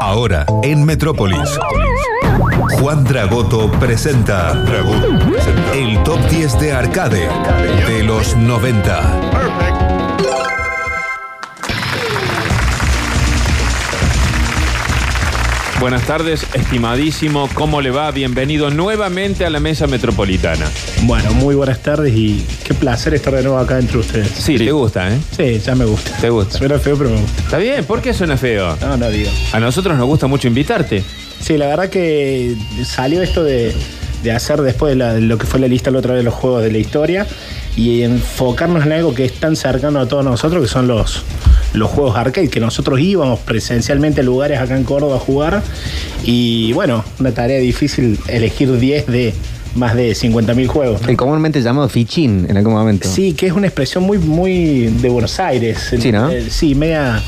Ahora, en Metrópolis. Juan Dragoto presenta el top 10 de arcade de los 90. Buenas tardes, estimadísimo. ¿Cómo le va? Bienvenido nuevamente a la mesa metropolitana. Bueno, muy buenas tardes y qué placer estar de nuevo acá entre ustedes. Sí, te gusta, ¿eh? Sí, ya me gusta. ¿Te gusta? Suena feo, pero me gusta. Está bien, ¿por qué suena feo? No, no digo. A nosotros nos gusta mucho invitarte. Sí, la verdad que salió esto de, de hacer después de, la- de lo que fue la lista la otra vez de los juegos de la historia y enfocarnos en algo que es tan cercano a todos nosotros, que son los, los juegos arcade, que nosotros íbamos presencialmente a lugares acá en Córdoba a jugar. Y bueno, una tarea difícil elegir 10 de más de 50.000 juegos. ¿no? El comúnmente llamado fichín en algún momento. Sí, que es una expresión muy, muy de Buenos Aires. Sí, ¿no? Eh, sí, media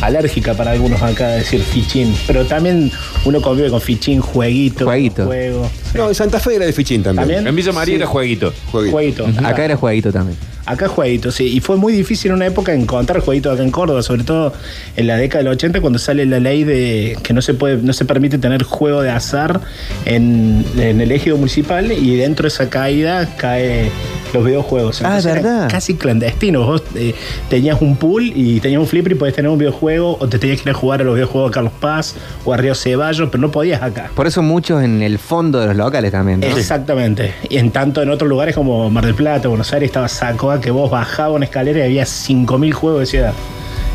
alérgica para algunos acá decir fichín. Pero también uno convive con fichín, jueguito, Jueguito. juego. No, en Santa Fe era de Fichín también. ¿También? En Villa María Sí. era jueguito. Jueguito. Jueguito. Acá era jueguito también. Acá jueguito, sí. Y fue muy difícil en una época encontrar jueguitos acá en Córdoba, sobre todo en la década del 80, cuando sale la ley de que no se puede, no se permite tener juego de azar en, en el ejido municipal y dentro de esa caída cae los videojuegos. Ah, Entonces ¿verdad? Casi clandestino. Vos eh, tenías un pool y tenías un flipper y podías tener un videojuego, o te tenías que ir a jugar a los videojuegos de Carlos Paz o a Río Ceballos, pero no podías acá. Por eso muchos en el fondo de los locales también. ¿no? Exactamente. Y en tanto en otros lugares como Mar del Plata, Buenos Aires, estaba Sacoa, que vos bajabas una escalera y había 5.000 juegos de ciudad.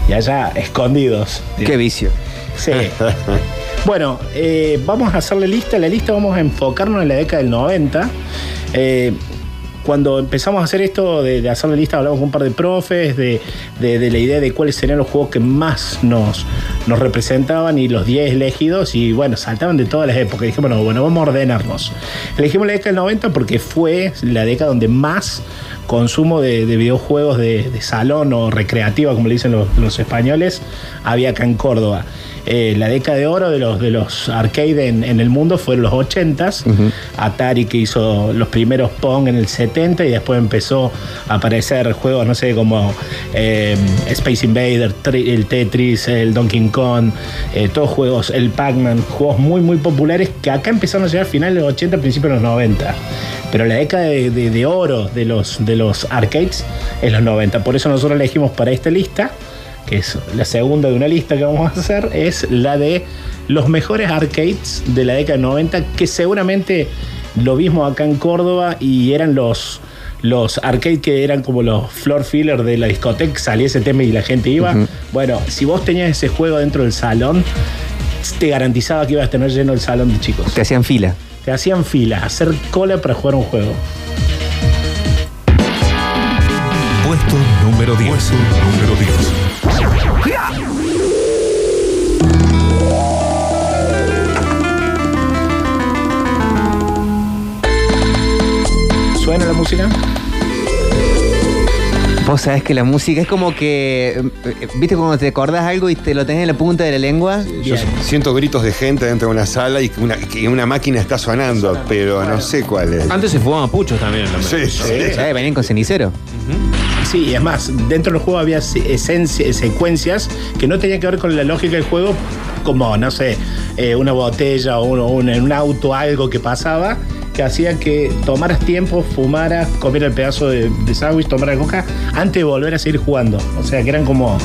Y allá escondidos. Qué vicio. Sí. bueno, eh, vamos a hacerle lista. La lista vamos a enfocarnos en la década del 90. Eh, cuando empezamos a hacer esto de, hacer la lista, hablamos con un par de profes de, la idea de cuáles serían los juegos que más nos, representaban y los 10 elegidos. Y bueno, saltaban de todas las épocas. Dijimos, bueno, bueno, vamos a ordenarnos. Elegimos la década del 90 porque fue la década donde más consumo de, de videojuegos de, salón o recreativa, como le dicen los, españoles, había acá en Córdoba. Eh, la década de oro de los, de arcade en el mundo fueron los 80s. Atari que hizo los primeros Pong en el 70 y después empezó a aparecer juegos, no sé, como eh, Space Invader, el Tetris, el Donkey Kong, eh, todos juegos, el Pac-Man, juegos muy, muy populares que acá empezaron a llegar a finales de los 80, principios de los 90. Pero la década de, de- de oro de los, de los arcades es los 90. Por eso nosotros elegimos para esta lista, que es la segunda de una lista que vamos a hacer, es la de los mejores arcades de la década de 90, que seguramente lo mismo acá en Córdoba y eran los, los arcades que eran como los floor filler de la discoteca, salía ese tema y la gente iba. Bueno, si vos tenías ese juego dentro del salón, te garantizaba que ibas a tener lleno el salón de chicos. Te hacían fila. Te hacían fila, hacer cola para jugar un juego. Puesto número 10. número 10. ¿Suena la música? Vos sabés que la música es como que. eh, ¿Viste cuando te acordás algo y te lo tenés en la punta de la lengua? Yo siento gritos de gente dentro de una sala y que una, que una máquina está sonando, pero no sé cuál es. Antes se fumaban puchos también. Sí, sí. Eh, venían con cenicero. Sí, y es más, dentro del juego había se- esencia- secuencias que no tenían que ver con la lógica del juego, como, no sé, eh, una botella o un, un- un auto, algo que pasaba, que hacía que tomaras tiempo, fumaras, comieras el pedazo de, de sándwich, tomaras coca, antes de volver a seguir jugando. O sea, que eran como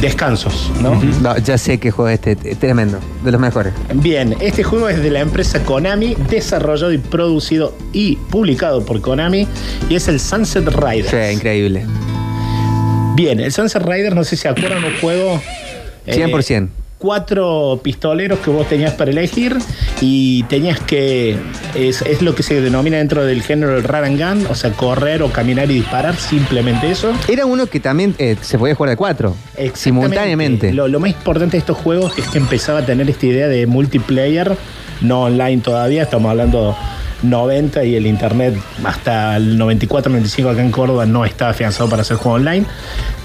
descansos, ¿no? No, ya sé qué juego es este. eh, Tremendo. De los mejores. Bien, este juego es de la empresa Konami, desarrollado y producido y publicado por Konami, y es el Sunset Riders. Sí, increíble. Bien, el Sunset Riders, no sé si se acuerdan, un juego. eh, 100%. Cuatro pistoleros que vos tenías para elegir y tenías que. Es, es lo que se denomina dentro del género del run and gun, o sea, correr o caminar y disparar, simplemente eso. Era uno que también eh, se podía jugar de cuatro. Simultáneamente. Lo, lo más importante de estos juegos es que empezaba a tener esta idea de multiplayer, no online todavía, estamos hablando 90 y el internet hasta el 94, 95 acá en Córdoba no estaba afianzado para hacer juego online.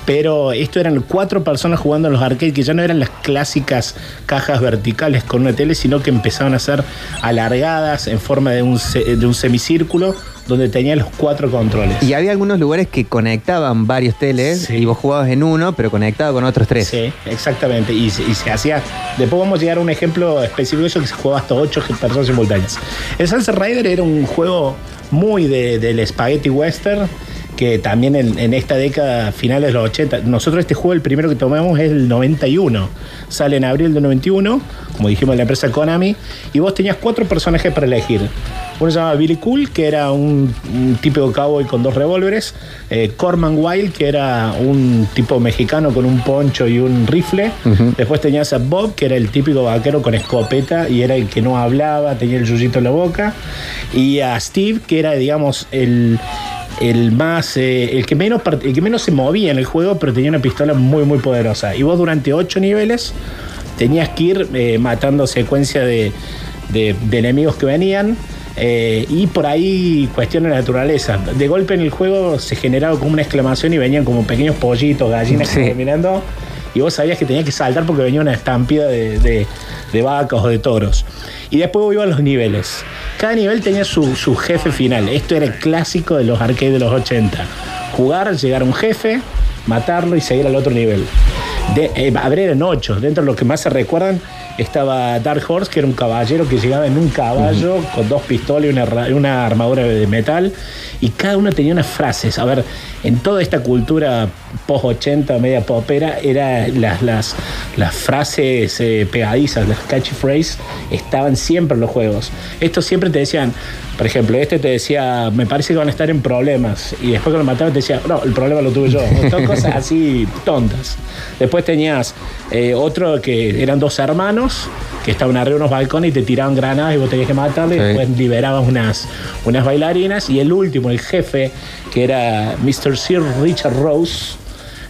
Pero esto eran cuatro personas jugando en los arcades que ya no eran las clásicas cajas verticales con una tele, sino que empezaban a ser alargadas en forma de un, de un semicírculo donde tenía los cuatro controles. Y había algunos lugares que conectaban varios teles Sí. y vos jugabas en uno, pero conectado con otros tres. Sí, exactamente. Y, se- y se hacía. Después vamos a llegar a un ejemplo específico de eso que se jugaba hasta ocho personas simultáneas. El Sunset Rider era un juego muy de- del spaghetti western. Que también en, en esta década, finales de los 80, nosotros este juego, el primero que tomamos es el 91. Sale en abril del 91, como dijimos, la empresa Konami. Y vos tenías cuatro personajes para elegir. Uno se llamaba Billy Cool, que era un, un típico cowboy con dos revólveres. Eh, Corman Wild, que era un tipo mexicano con un poncho y un rifle. Después tenías a Bob, que era el típico vaquero con escopeta y era el que no hablaba, tenía el yuyito en la boca. Y a Steve, que era, digamos, el, el más eh, el que menos el que menos se movía en el juego pero tenía una pistola muy muy poderosa y vos durante ocho niveles tenías que ir eh, matando secuencia de, de- de enemigos que venían eh, y por ahí cuestiones de naturaleza de golpe en el juego se generaba como una exclamación y venían como pequeños pollitos gallinas Sí. que mirando y vos sabías que tenías que saltar porque venía una estampida de, de- de vacas o de toros. Y después a los niveles. Cada nivel tenía su, su jefe final. Esto era el clásico de los arcades de los 80. Jugar, llegar a un jefe, matarlo y seguir al otro nivel. De, eh, eran ocho. Dentro de lo que más se recuerdan estaba Dark Horse, que era un caballero que llegaba en un caballo con dos pistolas y una, armadura de metal. Y cada uno tenía unas frases. A ver, en toda esta cultura post-80, media popera, era las, las, las frases eh, pegadizas, las catchphrases, estaban siempre en los juegos. Estos siempre te decían, por ejemplo, este te decía, me parece que van a estar en problemas. Y después que lo mataban te decía, no, el problema lo tuve yo. Todas cosas así tontas. Después tenías eh, otro que eran dos hermanos que estaban arriba de unos balcones y te tiraban granadas y vos tenías que matarle y después liberabas unas, unas bailarinas. Y el último, el jefe, que era Mr. Sir Richard Rose.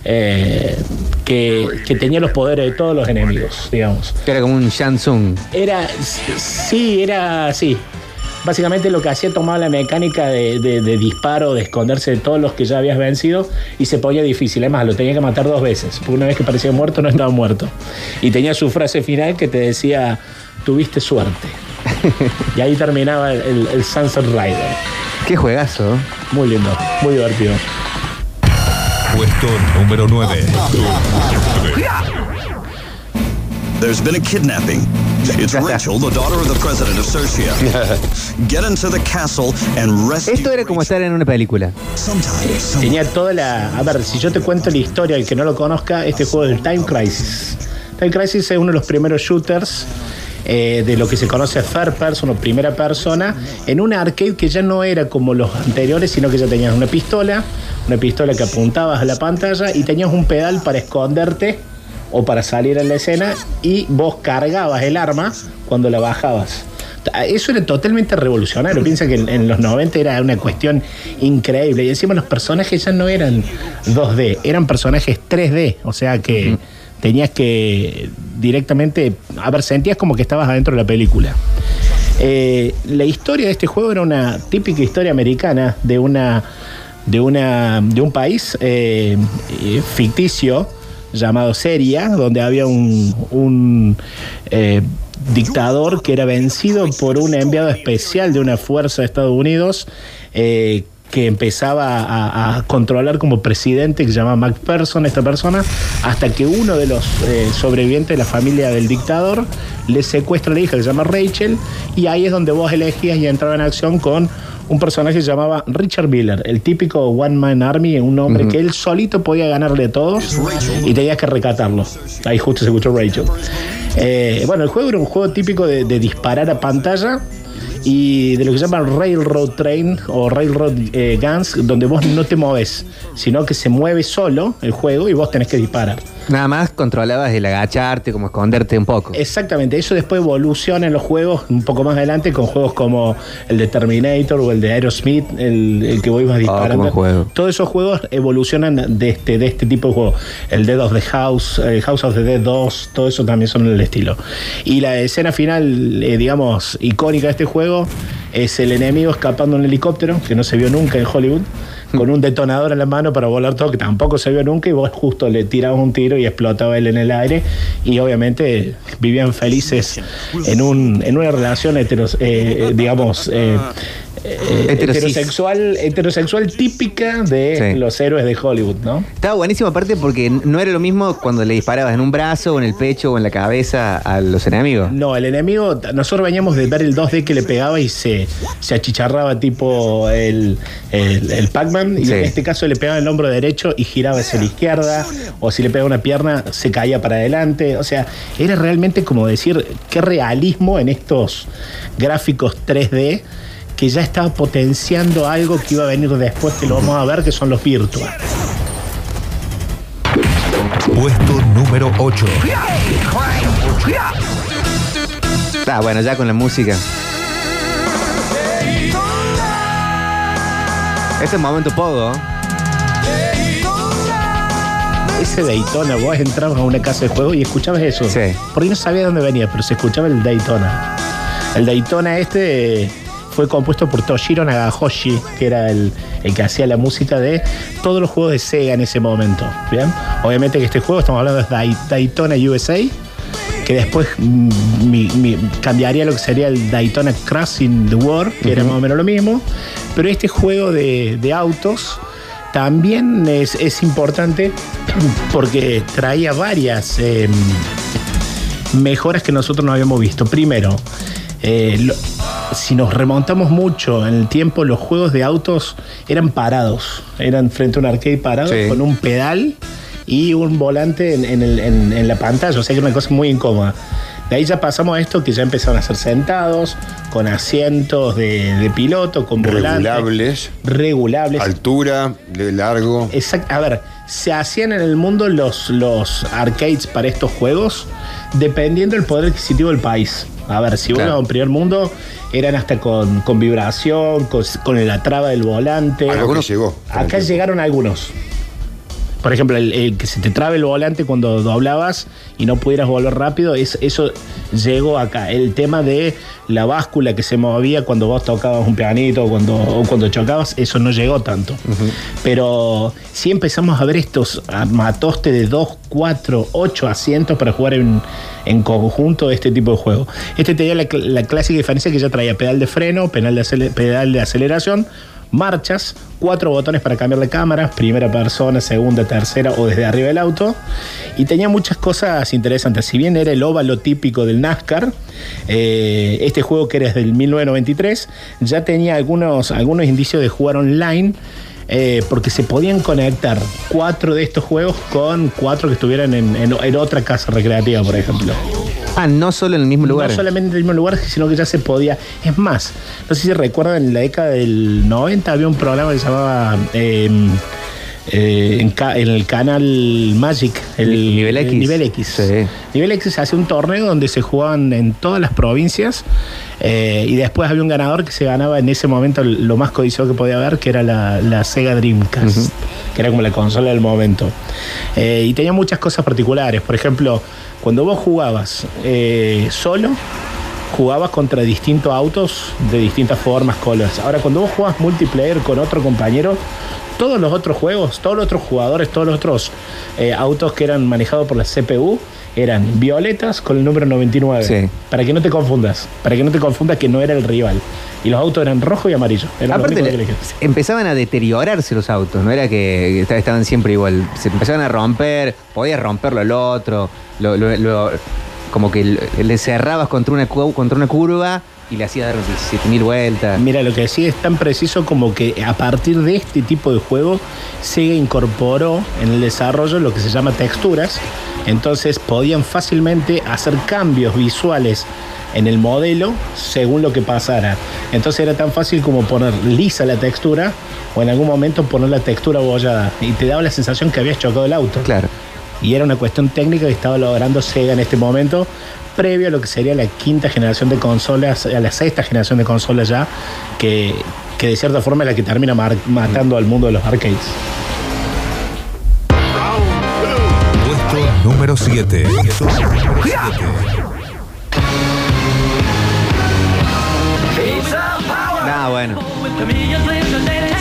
eh, que, que tenía los poderes de todos los enemigos, digamos. Era como un Shansung. Era, sí, era, sí. Básicamente lo que hacía tomaba la mecánica de, de- de disparo, de esconderse de todos los que ya habías vencido y se ponía difícil. Además, lo tenía que matar dos veces, porque una vez que parecía muerto no estaba muerto. Y tenía su frase final que te decía, tuviste suerte. y ahí terminaba el, el- el Sunset Rider. Qué juegazo. Muy lindo, muy divertido. Puesto número 9. There's been a kidnapping. It's Rachel, the daughter of the president of Sersia. Get into the castle and rescue. Esto era como estar en una película. Tenía toda la. A ver, si yo te cuento la historia, el que no lo conozca, este juego es el Time Crisis. Time Crisis es uno de los primeros shooters eh, de lo que se conoce third person o primera persona, en un arcade que ya no era como los anteriores, sino que ya tenías una pistola, una pistola que apuntabas a la pantalla y tenías un pedal para esconderte o para salir a la escena y vos cargabas el arma cuando la bajabas. Eso era totalmente revolucionario. Piensa que en, en los 90 era una cuestión increíble. Y encima los personajes ya no eran 2D, eran personajes 3D. O sea que tenías que directamente. A ver, sentías como que estabas adentro de la película. Eh, la historia de este juego era una típica historia americana de una. De, una, de un país eh, eh, ficticio llamado Seria, donde había un, eh, dictador que era vencido por un enviado especial de una fuerza de Estados Unidos eh, que empezaba a, a controlar como presidente, que se llama MacPherson, esta persona, hasta que uno de los eh, sobrevivientes de la familia del dictador le secuestra a la hija que se llama Rachel, y ahí es donde vos elegías y entraba en acción con un personaje que se llamaba Richard Miller, el típico One Man Army, un hombre que él solito podía ganarle a todos y tenías que recatarlo. Ahí justo se escuchó Rachel. Eh, bueno, el juego era un juego típico de, de disparar a pantalla y de lo que se llama Railroad Train o Railroad eh, Guns, donde vos no te moves, sino que se mueve solo el juego y vos tenés que disparar. Nada más controlabas el agacharte, como esconderte un poco. Exactamente, eso después evoluciona en los juegos un poco más adelante con juegos como el de Terminator o el de Aerosmith, el, el que vos ibas disparando. buen juego. Todos esos juegos evolucionan de este, de este tipo de juego. El Dead of the House, eh, House of the Dead 2, todo eso también son el estilo. Y la escena final, eh, digamos, icónica de este juego es el enemigo escapando en un helicóptero, que no se vio nunca en Hollywood, con un detonador en la mano para volar todo, que tampoco se vio nunca, y vos justo le tirabas un tiro y explotaba él en el aire, y obviamente vivían felices en, un, en una relación heteros, eh, digamos, eh, eh, heterosexual, heterosexual típica de Sí. los héroes de Hollywood, ¿no? Estaba buenísimo aparte porque no era lo mismo cuando le disparabas en un brazo o en el pecho o en la cabeza a los enemigos. No, el enemigo, nosotros veníamos de ver el 2D que le pegaba y se, se achicharraba tipo el, el, el Pac-Man. Y Sí. en este caso le pegaba el hombro derecho y giraba hacia la izquierda. O si le pegaba una pierna, se caía para adelante. O sea, era realmente como decir, qué realismo en estos gráficos 3D que ya estaba potenciando algo que iba a venir después, que lo vamos a ver, que son los virtual. Puesto número 8. Ah, bueno, ya con la música. Este es momento pogo. Ese Daytona, vos entrabas a una casa de juego y escuchabas eso. Sí. Porque no sabía de dónde venía, pero se escuchaba el Daytona. El Daytona este fue compuesto por Toshiro Nagahoshi, que era el, el que hacía la música de todos los juegos de Sega en ese momento. ¿Bien? Obviamente que este juego, estamos hablando de Day- Daytona USA, que después mm, mi- mi- cambiaría lo que sería el Daytona Crossing the World, que era más o menos lo mismo. Pero este juego de, de autos también es, es importante porque traía varias eh, mejoras que nosotros no habíamos visto. Primero, eh, lo- si nos remontamos mucho en el tiempo, los juegos de autos eran parados. Eran frente a un arcade parado Sí. con un pedal y un volante en, en el- en- en la pantalla. O sea que era una cosa muy incómoda. De ahí ya pasamos a esto que ya empezaron a ser sentados, con asientos de, de piloto, con volante. Regulables, Regulables. altura, de largo. Exacto. A ver, se hacían en el mundo los, los arcades para estos juegos dependiendo del poder adquisitivo del país. A ver, si Claro. uno en primer mundo eran hasta con, con vibración, con, con la traba del volante. Que llegó. Acá llegaron algunos. Por ejemplo, el, el que se te trabe el volante cuando doblabas y no pudieras volver rápido, es, eso llegó acá. El tema de la báscula que se movía cuando vos tocabas un pianito o cuando, o cuando chocabas, eso no llegó tanto. Pero sí empezamos a ver estos matoste de 2, 4, 8 asientos para jugar en, en conjunto este tipo de juego. Este tenía la, la clásica diferencia que ya traía pedal de freno, pedal de, pedal de aceleración, marchas, cuatro botones para cambiar de cámara, primera persona, segunda, tercera o desde arriba del auto. Y tenía muchas cosas interesantes. Si bien era el óvalo típico del NASCAR, eh, este juego que era desde el 1993, ya tenía algunos, algunos indicios de jugar online. eh, porque se podían conectar cuatro de estos juegos con cuatro que estuvieran en, en- en otra casa recreativa, por ejemplo. Ah, no solo en el mismo lugar. No solamente en el mismo lugar, sino que ya se podía. Es más, no sé si recuerdan, en la década del 90 había un programa que se llamaba. eh, eh, en, el canal Magic, el Ni- Nivel el X. Nivel X. Sí. Nivel X se hace un torneo donde se jugaban en todas las provincias eh, y después había un ganador que se ganaba en ese momento lo más codiciado que podía haber, que era la, la Sega Dreamcast, que era como la consola del momento. Eh, y tenía muchas cosas particulares. Por ejemplo, cuando vos jugabas solo, jugabas contra distintos autos de distintas formas, colores. Ahora, cuando vos jugabas multiplayer con otro compañero, todos los otros juegos, todos los otros jugadores, todos los otros eh, autos que eran manejados por la CPU eran violetas con el número 99. Sí. Para que no te confundas, para que no te confundas que no era el rival. Y los autos eran rojo y amarillo. Aparte, le- empezaban a deteriorarse los autos, no era que est- estaban siempre igual. Se empezaban a romper, podías romperlo al otro, lo- lo- lo- como que le- cerrabas contra una, contra una curva y le hacías dar 17.000 vueltas. Mira, lo que decía es tan preciso como que a partir de este tipo de juego Sega incorporó en el desarrollo lo que se llama texturas. Entonces podían fácilmente hacer cambios visuales en el modelo según lo que pasara. Entonces era tan fácil como poner lisa la textura o en algún momento poner la textura bollada. Y te daba la sensación que habías chocado el auto. Claro. Y era una cuestión técnica que estaba logrando Sega en este momento, previo a lo que sería la quinta generación de consolas, a la sexta generación de consolas ya, que, que de cierta forma es la que termina mar- matando al mundo de los arcades. Puesto número 7. Ah, bueno.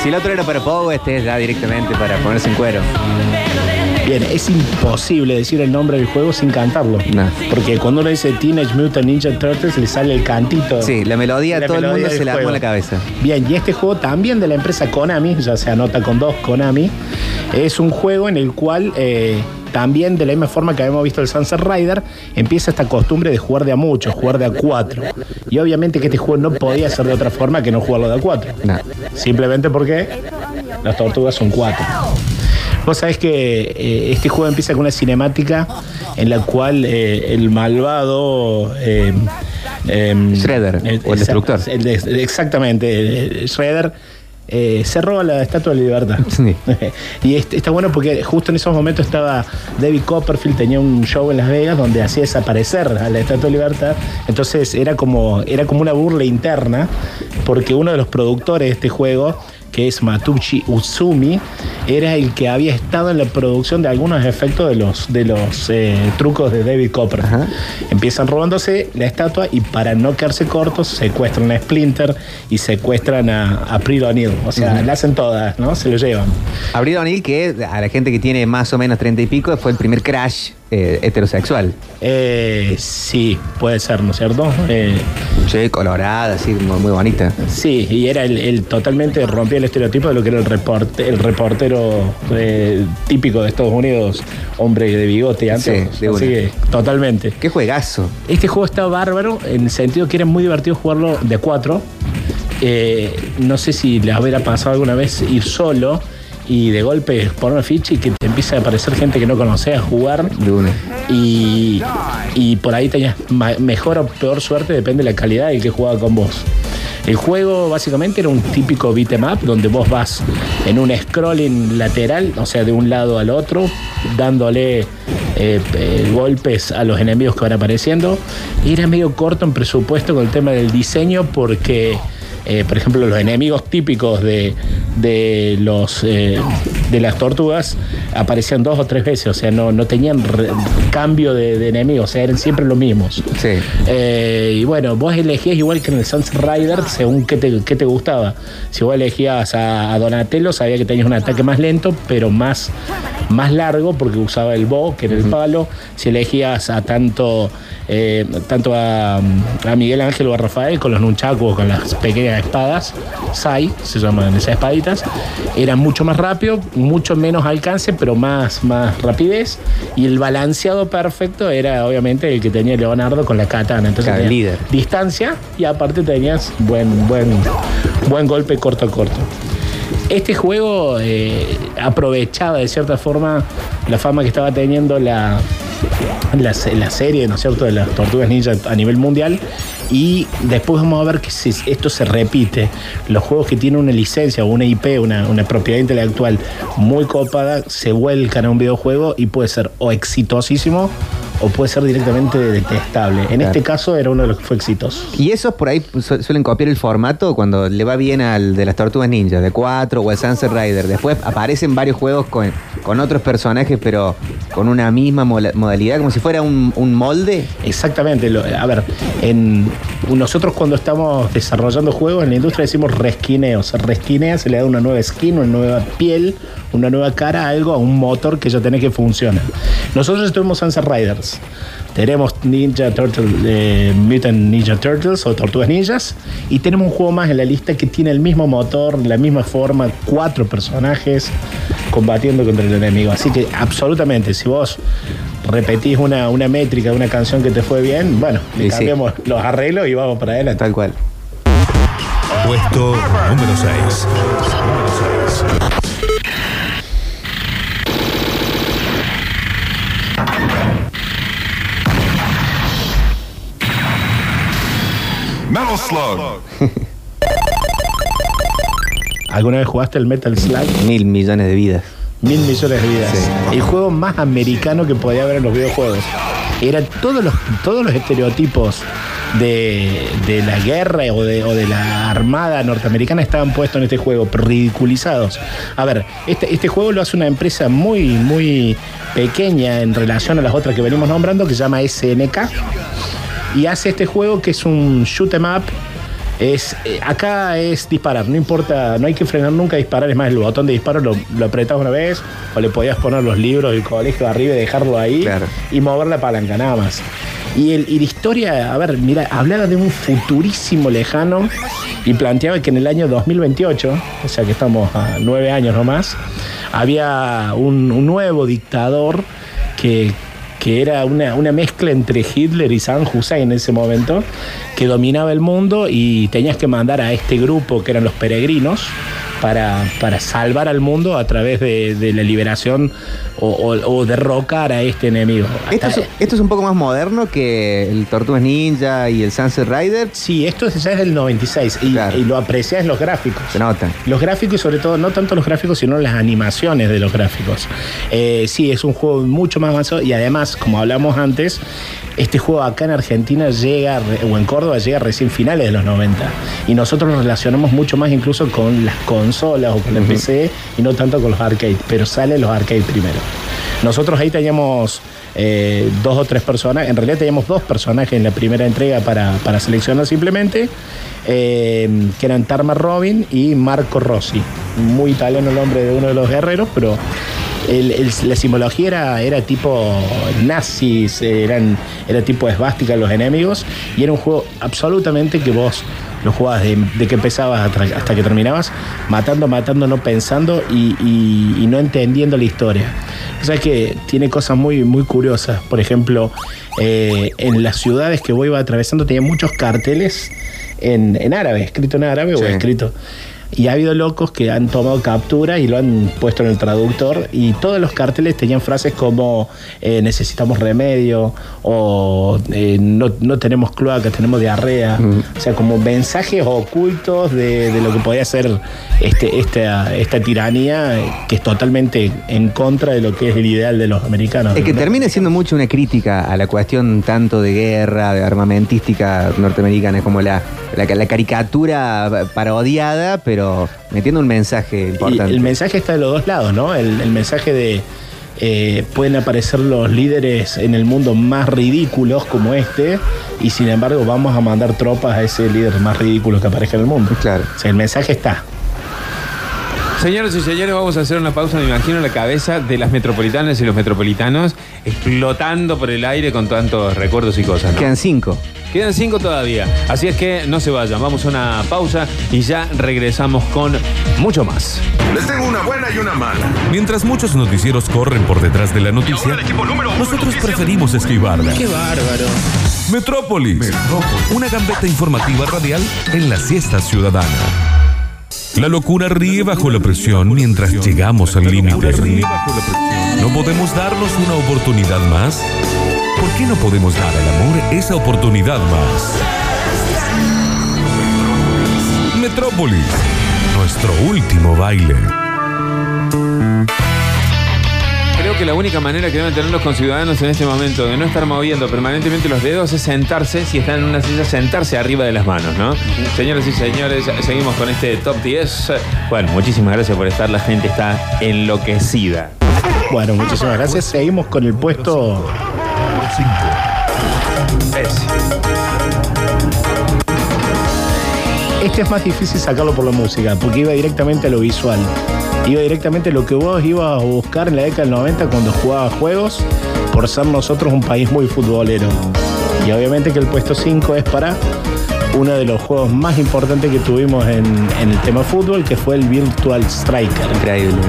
Si el otro era para Pogo, este es ya directamente para ponerse en cuero. Bien, es imposible decir el nombre del juego sin cantarlo. No. Porque cuando uno dice Teenage Mutant Ninja Turtles le sale el cantito. Sí, la melodía, La todo el mundo se la armó en la cabeza. Bien, y este juego también de la empresa Konami, ya se anota con dos Konami, es un juego en el cual eh, también de la misma forma que habíamos visto el Sunset Rider, empieza esta costumbre de jugar de a muchos, jugar de a cuatro. Y obviamente que este juego no podía ser de otra forma que no jugarlo de a cuatro. No. Simplemente porque las tortugas son cuatro. Vos sabés que eh, este juego empieza con una cinemática en la cual eh, el malvado. eh, em, Shredder, o el destructor. el de- exactamente, Shredder eh, se roba la estatua de la libertad. Sí. y este- está bueno porque justo en esos momentos estaba David Copperfield, tenía un show en Las Vegas donde hacía desaparecer a la estatua de libertad. Entonces era como, era como una burla interna, porque uno de los productores de este juego que es Matucci Uzumi, era el que había estado en la producción de algunos efectos de los, de los eh, trucos de David. Ajá. Empiezan robándose la estatua y para no quedarse cortos, secuestran a Splinter y secuestran a, a April. O sea, la hacen todas, ¿no? Se lo llevan. Abril O'Neill, que a la gente que tiene más o menos treinta y pico, fue el primer crash eh, heterosexual. Eh, sí, puede ser, ¿no es cierto? Eh, Sí, colorada, así, muy, muy bonita. sí, y era el, el totalmente rompía el estereotipo de lo que era el, reporte, el reportero eh, típico de Estados Unidos, hombre de bigote antes. Sí, de Así que, totalmente. Qué juegazo. Este juego está bárbaro en el sentido que era muy divertido jugarlo de cuatro. Eh, no sé si les hubiera pasado alguna vez ir solo y de golpe poner ficha y que te empieza a aparecer gente que no conoces a jugar. Y, y por ahí tenías mejor o peor suerte, depende de la calidad del que jugaba con vos. El juego básicamente era un típico beat 'em up donde vos vas en un scrolling lateral, o sea, de un lado al otro, dándole eh, eh, golpes a los enemigos que van apareciendo. Y era medio corto en presupuesto con el tema del diseño porque, eh, por ejemplo, los enemigos típicos de, de los eh, de las tortugas aparecían dos o tres veces, o sea, no, no tenían re- cambio de, de enemigos, o sea, eran siempre los mismos. Sí. Eh, y bueno, vos elegías igual que en el Sunset Rider según qué te, qué te gustaba. Si vos elegías a, a Donatello, sabía que tenías un ataque más lento, pero más, más largo, porque usaba el bow, que era el palo. Si elegías a tanto, eh, tanto a, a Miguel Ángel o a Rafael con los nunchakus o con las pequeñas espadas, Sai, se llaman esas espaditas, era mucho más rápido, mucho menos alcance, pero más, más rapidez. Y el balanceado perfecto era obviamente el que tenía Leonardo con la katana. Entonces Claro, el líder. distancia y aparte tenías buen, buen, buen golpe corto a corto. Este juego eh, aprovechaba de cierta forma la fama que estaba teniendo la, la, la serie, ¿no cierto?, de las tortugas ninja a nivel mundial. Y después vamos a ver que si esto se repite. Los juegos que tienen una licencia o una IP, una, una propiedad intelectual muy copada, se vuelcan a un videojuego y puede ser o exitosísimo o puede ser directamente detestable. En Claro. este caso era uno de los que fue exitoso. Y esos por ahí su- suelen copiar el formato cuando le va bien al de las Tortugas Ninja, de 4 o el Sunset Rider. Después aparecen varios juegos con, con otros personajes, pero con una misma modalidad, como si fuera un, un molde. Exactamente. lo- a ver, en, nosotros cuando estamos desarrollando juegos en la industria decimos resquineo. Se resquinea, se le da una nueva skin, una nueva piel, una nueva cara, algo, a un motor que ya tiene que funcionar. Nosotros tuvimos Sunset Riders. Tenemos Ninja Turtle, eh, Mutant Ninja Turtles o Tortugas Ninjas. Y tenemos un juego más en la lista que tiene el mismo motor, la misma forma, cuatro personajes combatiendo contra el enemigo. Así que absolutamente, si vos repetís una, una métrica de una canción que te fue bien, bueno, le Sí, sí. cambiamos los arreglos y vamos para adelante. Tal cual. Puesto número 6. Metal Slug. ¿Alguna vez jugaste el Metal Slug? Mil millones de vidas. Mil millones de vidas. Sí. El juego más americano que podía haber en los videojuegos. Era todos los, todos los estereotipos de, de la guerra o de, o de la armada norteamericana estaban puestos en este juego, ridiculizados. A ver, este, este juego lo hace una empresa muy, muy pequeña en relación a las otras que venimos nombrando, que se llama SNK. Y hace este juego que es un shoot 'em up Es, eh, acá es disparar, no importa, no hay que frenar nunca a disparar. Es más, el botón de disparo lo, lo apretás una vez o le podías poner los libros del colegio arriba y dejarlo ahí Claro. y mover la palanca, nada más. Y, el- y la historia, a ver, mira, hablaba de un futurísimo lejano y planteaba que en el año 2028, o sea que estamos a nueve años nomás, había un, un nuevo dictador que, que era una, una mezcla entre Hitler y Saddam Hussein en ese momento, que dominaba el mundo y tenías que mandar a este grupo que eran los peregrinos para, para salvar al mundo a través de, de la liberación o, o- o derrocar a este enemigo. Esto es, esto es un poco más moderno que el Tortugas Ninja y el Sunset Rider. Sí, esto es- ya es del 96 y, Claro. y lo aprecias los gráficos. Se nota. Los gráficos y sobre todo, no tanto los gráficos, sino las animaciones de los gráficos. Eh, sí, es un juego mucho más avanzado y además, como hablamos antes, este juego acá en Argentina llega, o en Córdoba llega recién finales de los 90. Y nosotros lo relacionamos mucho más incluso con las consolas o con la PC y no tanto con los arcades, pero salen los arcades primero. Nosotros ahí teníamos eh, dos o tres personas, en realidad teníamos dos personajes en la primera entrega para, para seleccionar simplemente, eh, que eran Tarma Robin y Marco Rossi. Muy italiano el nombre de uno de los guerreros, pero el- el- la simbología era, era tipo nazis, eran, era tipo esvástica los enemigos, y era un juego absolutamente que vos lo jugabas de, de que empezabas hasta, hasta que terminabas, matando, matando, no pensando y, y- y no entendiendo la historia. O sea que tiene cosas muy, muy curiosas. Por ejemplo, eh, en las ciudades que vos iba atravesando tenía muchos carteles en, en árabe, escrito en árabe Sí. o escrito. Y ha habido locos que han tomado captura y lo han puesto en el traductor y todos los carteles tenían frases como eh, necesitamos remedio o eh, no, no tenemos cloaca, tenemos diarrea. O sea, como mensajes ocultos de, de lo que podía ser este, esta, esta tiranía que es totalmente en contra de lo que es el ideal de los americanos. Es que ¿no? termina siendo mucho una crítica a la cuestión tanto de guerra, de armamentística norteamericana, como la, la, la caricatura parodiada, pero metiendo un mensaje Y importante. el mensaje está de los dos lados, ¿no? El, el mensaje de eh, pueden aparecer los líderes en el mundo más ridículos como este y sin embargo vamos a mandar tropas a ese líder más ridículo que aparezca en el mundo. Claro. O sea, el mensaje está. Señoras y señores, vamos a hacer una pausa. Me imagino la cabeza de las metropolitanas y los metropolitanos explotando por el aire con tantos recuerdos y cosas. ¿no? Quedan cinco. Quedan cinco todavía. Así es que no se vayan. Vamos a una pausa y ya regresamos con mucho más. Les tengo una buena y una mala. Mientras muchos noticieros corren por detrás de la noticia, nosotros preferimos esquivarla. ¡Qué bárbaro! Metrópolis. Una gambeta informativa radial en la siesta ciudadana. La locura ríe bajo la presión mientras llegamos al límite. ¿No podemos darnos una oportunidad más? ¿Por qué no podemos dar al amor esa oportunidad más? Metrópolis, nuestro último baile. Creo que la única manera que deben tener los conciudadanos en este momento de no estar moviendo permanentemente los dedos es sentarse, si están en una silla, sentarse arriba de las manos, ¿no? Señoras y señores, seguimos con este top 10. Bueno, muchísimas gracias por estar. La gente está enloquecida. Bueno, muchísimas gracias. Seguimos con el puesto. Ese. Este es más difícil sacarlo por la música, porque iba directamente a lo visual. Iba directamente lo que vos ibas a buscar en la década del 90 cuando jugabas juegos, por ser nosotros un país muy futbolero. Y obviamente que el puesto 5 es para uno de los juegos más importantes que tuvimos en, en el tema fútbol, que fue el Virtual Striker. Increíble.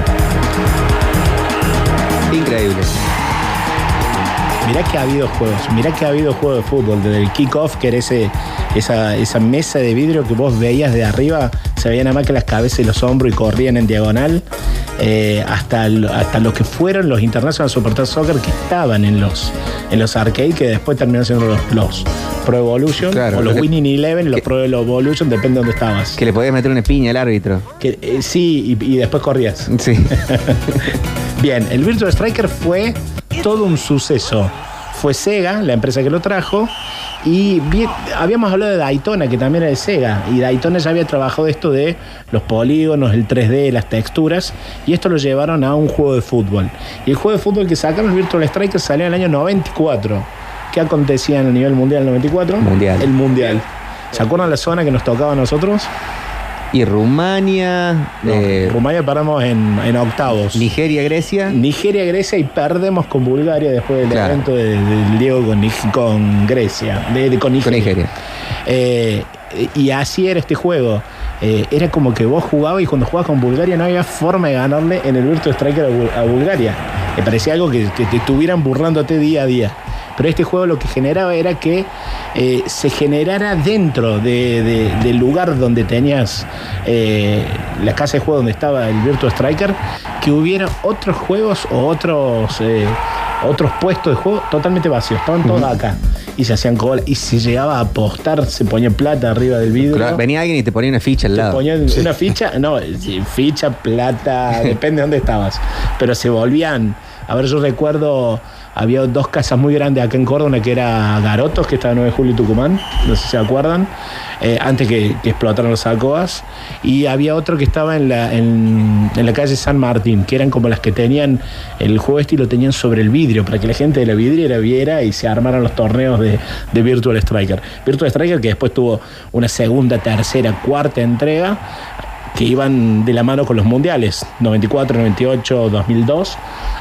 Increíble. Mirá que ha habido juegos, mirá que ha habido juegos de fútbol, desde el kickoff, que era ese, esa, esa mesa de vidrio que vos veías de arriba, se veían nada más que las cabezas y los hombros y corrían en diagonal, eh, hasta, hasta lo que fueron los International Super Soccer que estaban en los, en los arcades, que después terminaron siendo los, los Pro Evolution, Claro, o los lo Winning Eleven, los Pro Evolution, depende de dónde estabas. Que le podías meter una piña al árbitro. Que, eh, sí, y, y después corrías. Sí. Bien, el Virtual Striker fue todo un suceso. Fue Sega, la empresa que lo trajo, y habíamos hablado de Daytona, que también era de Sega, y Daytona ya había trabajado esto de los polígonos, el 3D, las texturas, y esto lo llevaron a un juego de fútbol. Y el juego de fútbol que sacaron, el Virtual Striker, salió en el año 94. ¿Qué acontecía a nivel mundial en el 94? Mundial. El mundial. ¿Se acuerdan la zona que nos tocaba a nosotros? Y Rumania, No, eh, Rumania paramos en, en octavos. Nigeria, Grecia. Nigeria, Grecia y perdemos con Bulgaria después del Claro. evento de- del Diego con, con Grecia, de, de- con Con Nigeria. Nigeria. Eh, y así era este juego. Eh, era como que vos jugabas y cuando jugabas con Bulgaria no había forma de ganarle en el Virtua Striker a, Bul- a Bulgaria. Me parecía algo que, que te estuvieran burlándote día a día. Pero este juego lo que generaba era que eh, se generara dentro de- de- del lugar donde tenías eh, la casa de juego donde estaba el Virtua Striker, que hubiera otros juegos o otros, eh, otros puestos de juego totalmente vacíos. Estaban todos acá. Y se hacían cola. Y se llegaba a apostar, se ponía plata arriba del vidrio. Claro, Venía alguien y te ponía una ficha al Te lado. ponían una ficha, no, ficha, plata, depende de dónde estabas. Pero se volvían. A ver, yo recuerdo, había dos casas muy grandes acá en Córdoba, que era Garotos, que estaba en 9 de julio y Tucumán, no sé si se acuerdan, eh, antes que, que explotaran los Alcoas. Y había otro que estaba en la, en la calle San Martín, que eran como las que tenían el juego este y lo tenían sobre el vidrio, para que la gente de la vidriera viera y se armaran los torneos de, de Virtual Striker. Virtual Striker que después tuvo una segunda, tercera, cuarta entrega que iban de la mano con los mundiales, 94, 98, 2002,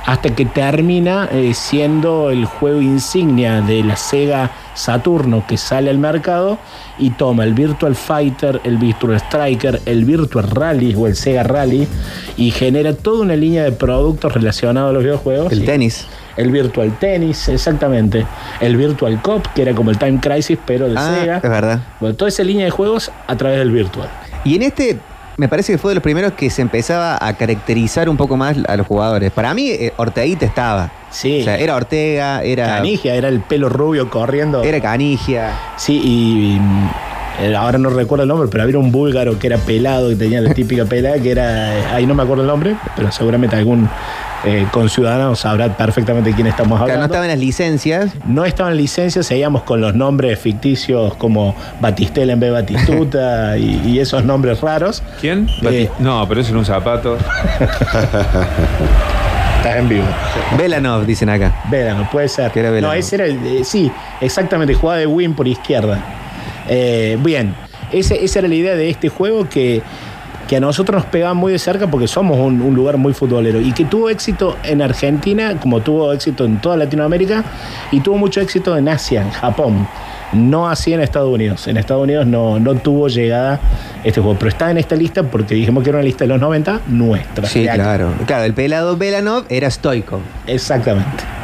hasta que termina eh, siendo el juego insignia de la Sega Saturno que sale al mercado y toma el Virtual Fighter, el Virtual Striker, el Virtual Rally o el Sega Rally y genera toda una línea de productos relacionados a los videojuegos. El tenis. El Virtual Tennis, exactamente. El Virtual Cop, que era como el Time Crisis, pero de Ah, Sega. es verdad. Bueno, toda esa línea de juegos a través del Virtual. Y en este, me parece que fue de los primeros que se empezaba a caracterizar un poco más a los jugadores. Para mí, eh, Orteguita estaba. Sí. O sea, era Ortega, era. Canigia, era el pelo rubio corriendo. Era Canigia. Sí, y, y, eh, ahora no recuerdo el nombre, pero había un búlgaro que era pelado, que tenía la típica pelada, que era. eh, Ahí no me acuerdo el nombre, pero seguramente algún eh, conciudadano sabrá perfectamente quién estamos Claro, hablando. no estaban las licencias. No estaban licencias, seguíamos con los nombres ficticios como Batistela en vez de Batistuta y, y esos nombres raros. ¿Quién? Eh, No, pero eso era un zapato. Estás en vivo. Velanov, dicen acá. Verano, puede ser. Que era Velanov. No, ese era el. eh, sí, exactamente, jugaba de win por izquierda. Eh, bien, ese- esa era la idea de este juego que, que a nosotros nos pegaba muy de cerca porque somos un, un lugar muy futbolero y que tuvo éxito en Argentina, como tuvo éxito en toda Latinoamérica y tuvo mucho éxito en Asia, en Japón. No así en Estados Unidos. En Estados Unidos no, no tuvo llegada este juego, pero está en esta lista porque dijimos que era una lista de los 90 nuestra. Sí, claro. Claro, el pelado Velanov era Stoico. Exactamente.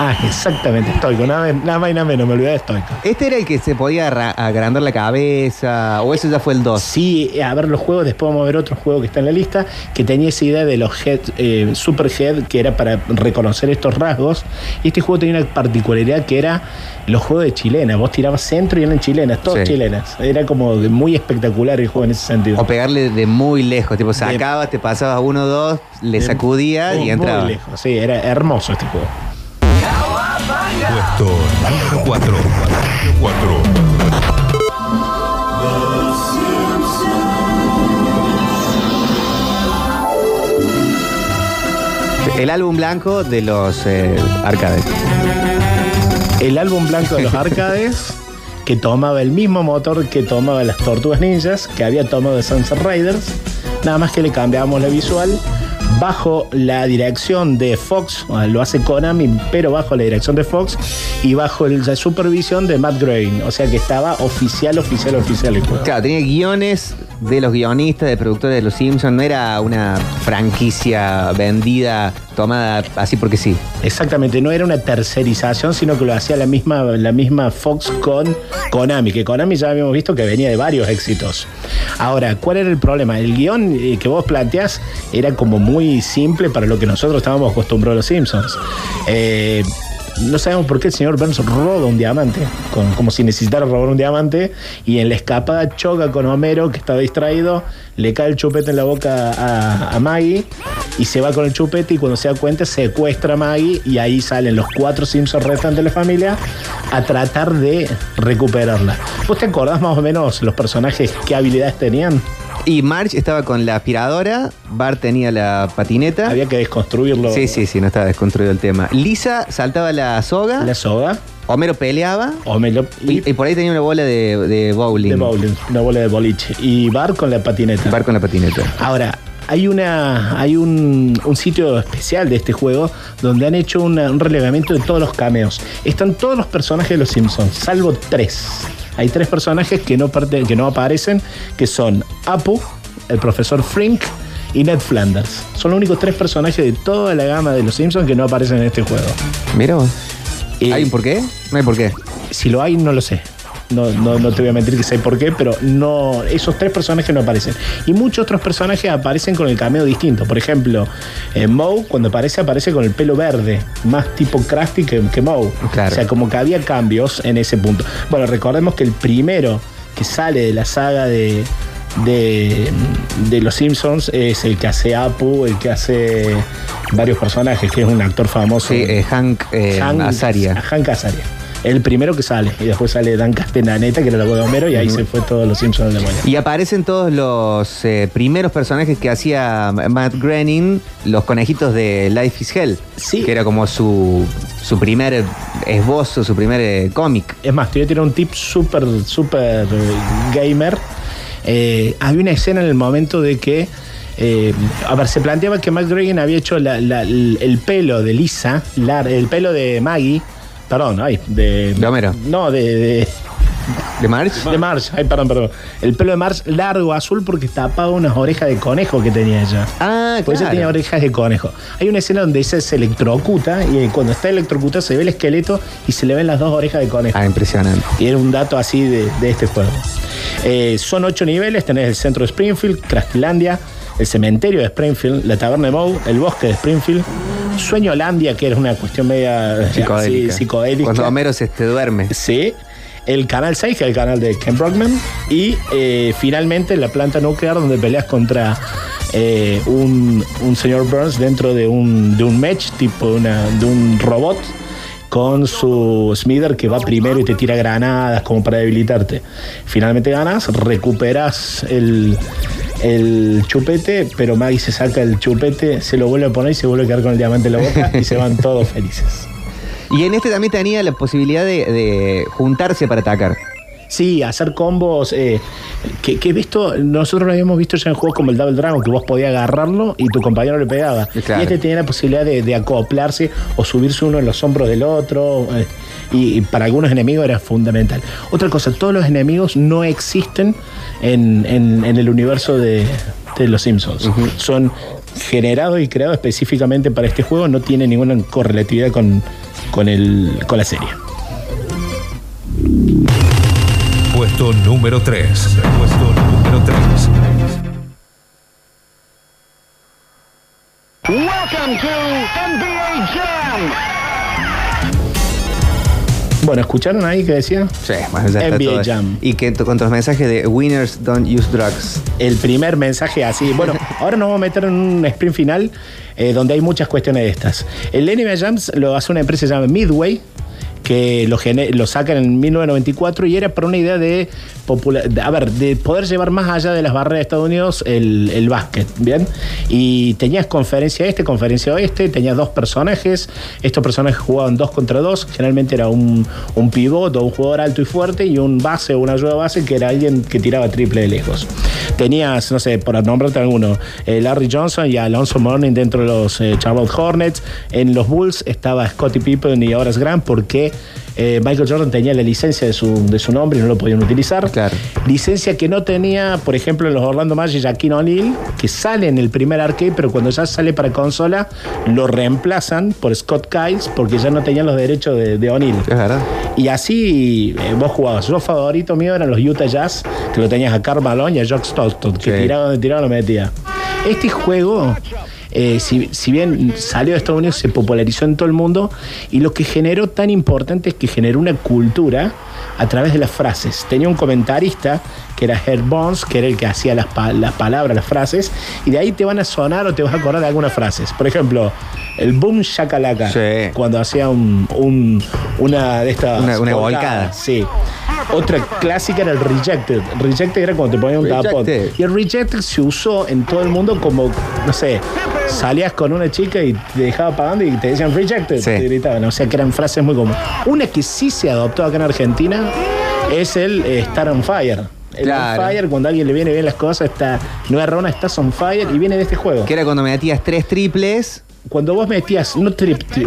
Ah, exactamente, estoico. Nada, nada más y nada menos, me olvidé de estoico. Este era el que se podía agrandar la cabeza. O eso ya fue el 2. Sí, a ver los juegos, después vamos a ver otro juego que está en la lista, que tenía esa idea de los head, eh, super head, que era para reconocer estos rasgos. Y este juego tenía una particularidad que era los juegos de chilena. Vos tirabas centro y eran chilenas, todas Sí. chilenas. Era como muy espectacular el juego en ese sentido. O pegarle de muy lejos. Tipo, sacabas, te pasabas uno o dos, le sacudías y entraba. Muy lejos, sí, era hermoso este juego. Puesto número 4. 4. El álbum blanco de los eh, arcades. el álbum blanco de los arcades que tomaba el mismo motor que tomaba las Tortugas Ninjas, que había tomado de Sunset Riders, nada más que le cambiábamos la visual bajo la dirección de Fox, lo hace Konami, pero bajo la dirección de Fox y bajo la supervisión de Matt Groening, o sea que estaba oficial, oficial, oficial el. Claro, tenía guiones de los guionistas, de productores de Los Simpsons. No era una franquicia vendida, tomada así porque sí. Exactamente, no era una tercerización, sino que lo hacía la misma, la misma Fox con Konami, que Konami ya habíamos visto que venía de varios éxitos. Ahora, ¿cuál era el problema? El guion eh, que vos planteás era como muy simple para lo que nosotros estábamos acostumbrados a los Simpsons. Eh, no sabemos por qué el señor Burns roba un diamante, como si necesitara robar un diamante, y en la escapada choca con Homero, que está distraído, le cae el chupete en la boca a, a Maggie, y se va con el chupete, y cuando se da cuenta secuestra a Maggie, y ahí salen los cuatro Simpsons restantes de la familia a tratar de recuperarla. ¿Vos te acordás más o menos los personajes qué habilidades tenían? Y Marge estaba con la aspiradora, Bart tenía la patineta. Había que desconstruirlo. Sí, sí, sí, no estaba desconstruido el tema. Lisa saltaba la soga, La soga. Homero peleaba O me lo. y, y por ahí tenía una bola de, de bowling. de bowling, una bola de boliche. Y bar con la patineta. Bart con la patineta. Ahora, hay una hay un, un sitio especial de este juego donde han hecho una- un relevamiento de todos los cameos. Están todos los personajes de los Simpsons, salvo tres. Hay tres personajes que no, parte- que no aparecen, que son Apu, el profesor Frink y Ned Flanders. Son los únicos tres personajes de toda la gama de los Simpsons que no aparecen en este juego. Mira vos. ¿Hay un por qué? No hay por qué. Si lo hay, no lo sé. No, no, no te voy a mentir que sé por qué, pero no, esos tres personajes no aparecen. Y muchos otros personajes aparecen con el cameo distinto. Por ejemplo, eh, Moe, cuando aparece, aparece con el pelo verde, más tipo Krusty que, que Moe. Claro. O sea, como que había cambios en ese punto. Bueno, recordemos que el primero que sale de la saga de, de, de Los Simpsons es el que hace Apu, el que hace varios personajes, que es un actor famoso. Sí, eh, Hank, eh, Hank Azaria. Hank Azaria. El primero que sale. Y después sale Dan Castellaneta, que era la voz de Homero, y ahí se fue todos los Simpsons del demonio. Y aparecen todos los eh, primeros personajes que hacía Matt Groening, los conejitos de Life is Hell. Sí. Que era como su, su primer esbozo, su primer eh, cómic. Es más, te voy a tirar un tip súper, súper eh, gamer. Eh, había una escena en el momento de que. eh, a ver, se planteaba que Matt Groening había hecho la- la- el el pelo de Lisa, el pelo de Maggie. Perdón, ay, de. De Homero. No, de- de ¿De Marge? De Marge, ay, perdón, perdón. El pelo de Marge largo azul porque tapaba unas orejas de conejo que tenía ella. Ah, Pues ella claro. tenía orejas de conejo. Hay una escena donde ella se electrocuta y eh, cuando está electrocutada se ve el esqueleto y se le ven las dos orejas de conejo. Ah, impresionante. Y era un dato así de, de este juego. Eh, son ocho niveles, tenés el centro de Springfield, Crastilandia, el cementerio de Springfield, la taberna de Moe, el bosque de Springfield, Sueñolandia, que era una cuestión media Psicodélica. Cuando Homero se te duerme. Sí. El canal 6, que es el canal de Ken Brockman. Y eh, finalmente la planta nuclear, donde peleas contra eh, un, un señor Burns dentro de un, de un match, tipo una, de un robot, con su Smither que va primero y te tira granadas como para debilitarte. Finalmente ganas, recuperas el, el chupete, pero Maggie se saca el chupete, se lo vuelve a poner y se vuelve a quedar con el diamante en la boca y se van todos felices. Y en este también tenía la posibilidad de, de juntarse para atacar. Sí, hacer combos eh, que, que he visto, nosotros lo habíamos visto ya en juegos como el Double Dragon, que vos podías agarrarlo y tu compañero le pegaba. Claro. Y este tenía la posibilidad de, de acoplarse o subirse uno en los hombros del otro. eh, y, y para algunos enemigos era fundamental. Otra cosa, todos los enemigos no existen en, en- en el universo de, de los Simpsons. Son generados y creados específicamente para este juego, no tienen ninguna correlatividad con, con, el, con la serie. Puesto número 3. Puesto número 3. Bueno, ¿escucharon ahí que decía? Sí, está NBA todo. Jam. Y que con los mensajes de Winners don't use drugs. el primer mensaje así. Bueno, ahora nos vamos a meter en un sprint final eh, donde hay muchas cuestiones de estas. El NBA Jams lo hace una empresa llamada Midway que lo, sacan en 1994 y era por una idea de, a ver, de poder llevar más allá de las barreras de Estados Unidos el, el básquet, ¿bien? Y tenías conferencia este, conferencia oeste, tenías dos personajes, estos personajes jugaban dos contra dos, generalmente era un, un pivot un jugador alto y fuerte y un base una ayuda base que era alguien que tiraba triple de lejos. Tenías, no sé, por nombrarte alguno, eh, Larry Johnson y Alonso Mourning dentro de los eh, Charlotte Hornets. En los Bulls estaba Scottie Pippen y Horace Grant porque eh, Michael Jordan tenía la licencia de su, de su nombre y no lo podían utilizar. Claro. Licencia que no tenía, por ejemplo, en los Orlando Magic, Jaquín O'Neal, que sale en el primer arcade, pero cuando ya sale para consola, lo reemplazan por Scott Kiles porque ya no tenían los derechos de, de O'Neal. Es verdad. Y así eh, vos jugabas. Yo favorito mío eran los Utah Jazz, que lo tenías a Karl Malone y a Jock Stockton, que Sí. tiraba donde tiraba lo metía. Este juego, eh, si, si bien salió de Estados Unidos, se popularizó en todo el mundo y lo que generó tan importante es que generó una cultura a través de las frases. Tenía un comentarista que era Herb Bones, que era el que hacía las, pa- las palabras, las frases, y de ahí te van a sonar o te vas a acordar de algunas frases. Por ejemplo, el boom shakalaka, Sí. cuando hacía un, un- una de estas Una- una volcada. Sí. Otra clásica era el Rejected. Rejected era cuando te ponían un tapón. Y el Rejected se usó en todo el mundo como, no sé, salías con una chica y te dejaba pagando y te decían Rejected. Sí. Te gritaban. O sea que eran frases muy comunes. Una que sí se adoptó acá en Argentina es el eh, Star on Fire. El Claro. on fire, cuando a alguien le viene bien las cosas, está, es Rona, estás on fire y viene de este juego. Que era cuando me metías tres triples. Cuando vos metías no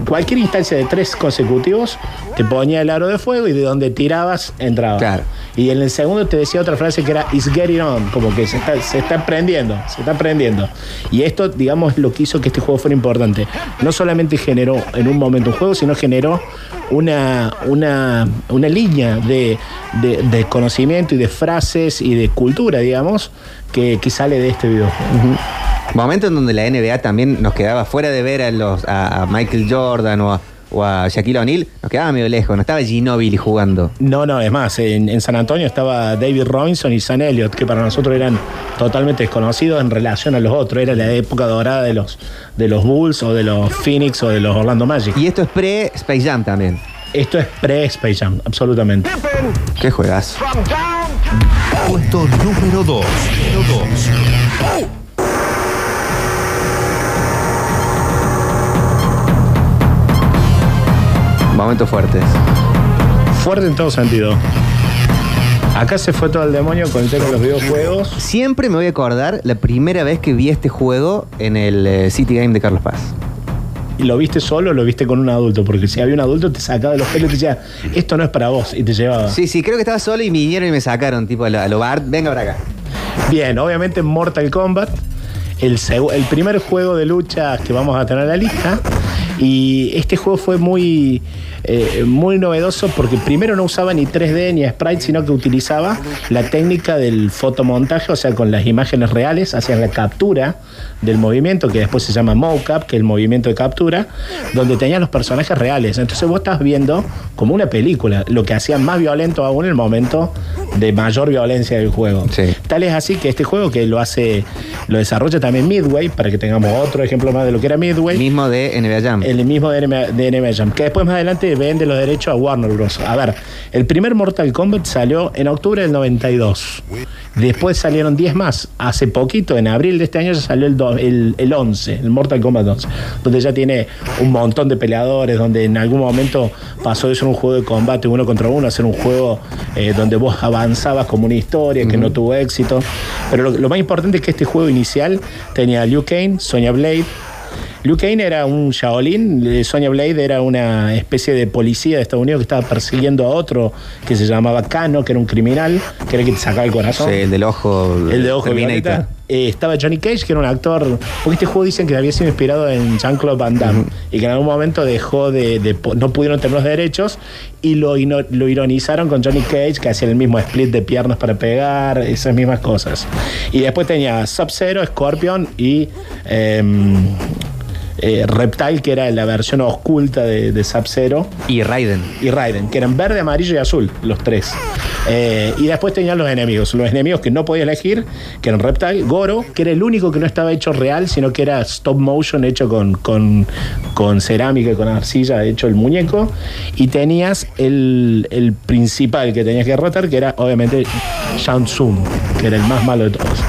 cualquier instancia de tres consecutivos, te ponía el aro de fuego y de donde tirabas, entraba. Claro. Y en el segundo te decía otra frase que era It's getting on, como que se está, se está prendiendo, se está prendiendo. Y esto, digamos, lo que hizo que este juego fuera importante. No solamente generó en un momento un juego, sino generó una, una, una línea de, de- de conocimiento y de frases y de cultura, digamos, que, que sale de este videojuego. Momento en donde la NBA también nos quedaba fuera de ver a, los, a, a Michael Jordan o a, o a Shaquille O'Neal, nos quedaba medio lejos, no estaba Ginobili jugando. No, no, es más, en, en San Antonio estaba David Robinson y Sam Elliott, que para nosotros eran totalmente desconocidos en relación a los otros. Era la época dorada de los, de los Bulls o de los Phoenix o de los Orlando Magic. Y esto es pre-Space Jam también. Esto es pre-Space Jam, absolutamente. Qué juegazo. Puesto número 2. Momentos fuertes. Fuerte en todo sentido. Acá se fue todo el demonio con el tema de los videojuegos. Siempre me voy a acordar la primera vez que vi este juego en el eh, City Game de Carlos Paz. ¿Y lo viste solo o lo viste con un adulto? Porque si había un adulto te sacaba de los pelos y te decía, esto no es para vos, y te llevaba. Sí, sí, creo que estaba solo y vinieron y me sacaron, tipo, a lo, a lo Bart, venga para acá. Bien, obviamente Mortal Kombat, el, seg- el primer juego de lucha que vamos a tener en la lista. Y este juego fue muy, eh, muy novedoso porque primero no usaba ni 3D ni sprite, sino que utilizaba la técnica del fotomontaje, o sea, con las imágenes reales, hacían la captura del movimiento, que después se llama mocap, que es el movimiento de captura, donde tenían los personajes reales. Entonces vos estás viendo como una película, lo que hacía más violento aún el momento de mayor violencia del juego. Sí. Tal es así que este juego que lo hace, lo desarrolla también Midway, para que tengamos otro ejemplo más de lo que era Midway. Mismo de NBA Jam. El mismo de NBA, de NBA Jam, que después más adelante vende los derechos a Warner Bros. A ver, el primer Mortal Kombat salió en octubre del 92. Después salieron 10 más. Hace poquito, en abril de este año, ya salió el, do- el, el 11, el Mortal Kombat 11, donde ya tiene un montón de peleadores, donde en algún momento pasó de ser un juego de combate uno contra uno a ser un juego eh, donde vos avanzabas como una historia que no tuvo éxito. Pero lo, lo más importante es que este juego inicial tenía a Liu Kane, Sonya Blade, Liu Kane era un Shaolin, eh, Sonya Blade era una especie de policía de Estados Unidos que estaba persiguiendo a otro que se llamaba Kano, que era un criminal, que era el que te sacaba el corazón. Sí, el del ojo. El de ojo Terminator. Eh, estaba Johnny Cage, que era un actor. Porque este juego dicen que había sido inspirado en Jean-Claude Van Damme. Y que en algún momento dejó de, No pudieron tener los derechos. Y lo ironizaron con Johnny Cage, que hacía el mismo split de piernas para pegar, esas mismas cosas. Y después tenía Sub-Zero, Scorpion y. em, eh, Reptile, que era la versión oculta de, de Sub-Zero Y Raiden. y Raiden, que eran verde, amarillo y azul, los tres. Eh, y después tenían los enemigos, los enemigos que no podía elegir, que eran Reptile, Goro, que era el único que no estaba hecho real, sino que era stop motion hecho con, con, con cerámica, con arcilla, hecho el muñeco. Y tenías el, el principal que tenías que derrotar, que era obviamente Shang Tsung, que era el más malo de todos.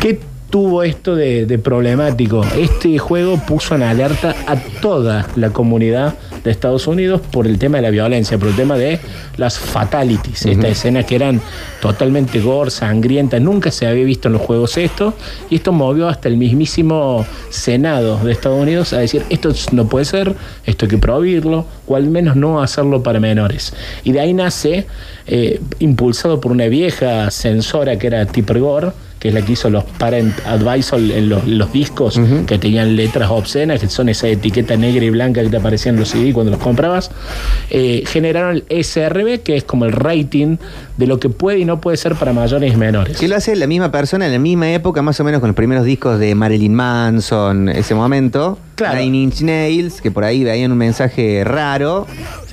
¿Qué tuvo esto de, de problemático? Este juego puso en alerta a toda la comunidad de Estados Unidos por el tema de la violencia, por el tema de las fatalities, estas escenas que eran totalmente gore, sangrientas, nunca se había visto en los juegos esto, y esto movió hasta el mismísimo Senado de Estados Unidos a decir, esto no puede ser, esto hay que prohibirlo, o al menos no hacerlo para menores. Y de ahí nace, eh, impulsado por una vieja censora que era Tipper Gore, que es la que hizo los Parent Advisor en los, los discos que tenían letras obscenas, que son esa etiqueta negra y blanca que te aparecían en los CD cuando los comprabas, eh, generaron el SRB, que es como el rating de lo que puede y no puede ser para mayores y menores. Que lo hace la misma persona en la misma época, más o menos con los primeros discos de Marilyn Manson, ese momento. Claro. Nine Inch Nails, que por ahí veían un mensaje raro.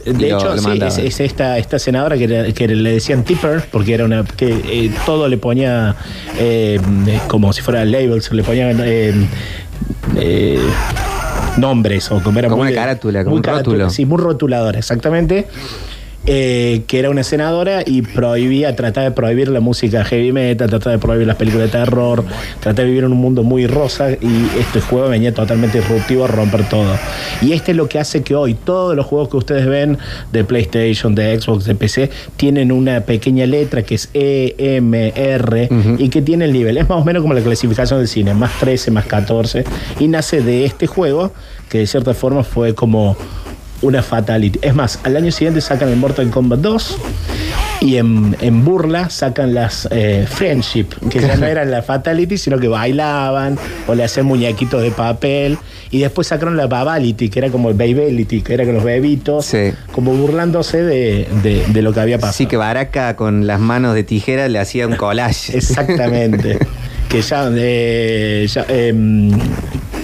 De lo- hecho, lo sí, es, es esta, esta senadora que, era- que le decían tipper, porque era una que eh, todo le ponía eh, como si fuera labels, le ponían eh, eh, nombres o como era Como muy una carátula, como muy un rótulo. Sí, muy rotulador, exactamente. Eh, que era una senadora y prohibía, trataba de prohibir la música heavy metal, trataba de prohibir las películas de terror, trataba de vivir en un mundo muy rosa y este juego venía totalmente disruptivo a romper todo. Y este es lo que hace que hoy todos los juegos que ustedes ven de PlayStation, de Xbox, de PC, tienen una pequeña letra que es E, M, R y que tiene el nivel. Es más o menos como la clasificación del cine, más 13, más 14. Y nace de este juego que de cierta forma fue como una fatality. Es más, al año siguiente sacan el Mortal Kombat 2 y en, en burla sacan las eh, Friendship, que ya no eran la fatality, sino que bailaban o le hacían muñequitos de papel. Y después sacaron la Babality, que era como el Babylity, que era con los bebitos, Sí. como burlándose de, de- de lo que había pasado. Así que Baraka con las manos de tijera le hacía un collage. Exactamente. que ya, eh, ya, em,